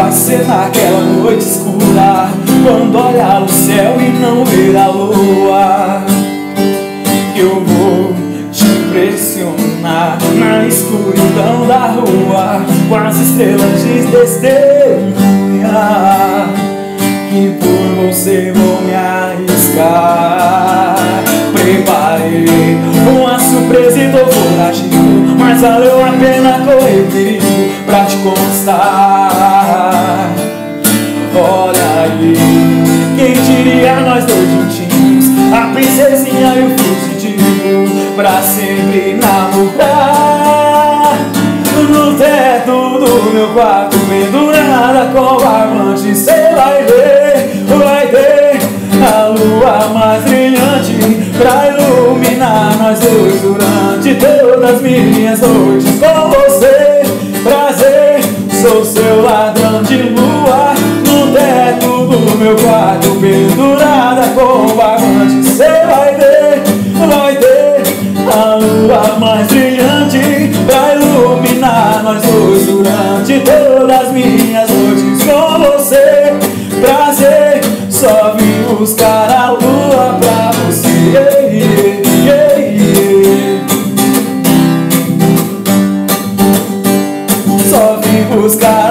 Vai ser naquela noite escura Quando olhar o céu e não ver a lua. Eu vou te impressionar Na escuridão da rua Com as estrelas de testemunhar Que por você vou me arriscar. Preparei uma surpresa e tô foragido Mas valeu a pena correr perigo Pra te conquistar nós dois juntinhos. A princesinha e o fugitivo Pra sempre namorar. No teto do meu quarto Pendurada com barbante Cê vai ver, vai ver A lua mais brilhante Pra iluminar nós dois Durante todas as minhas noites Com você, prazer Sou seu ladrão de lua do meu quarto pendurada com barbante. Cê vai ver, vai ver a lua mais brilhante. Pra iluminar nós dois durante todas as minhas noites com você. Prazer, só vim buscar a lua pra você. Yeah, yeah, yeah, Só vim buscar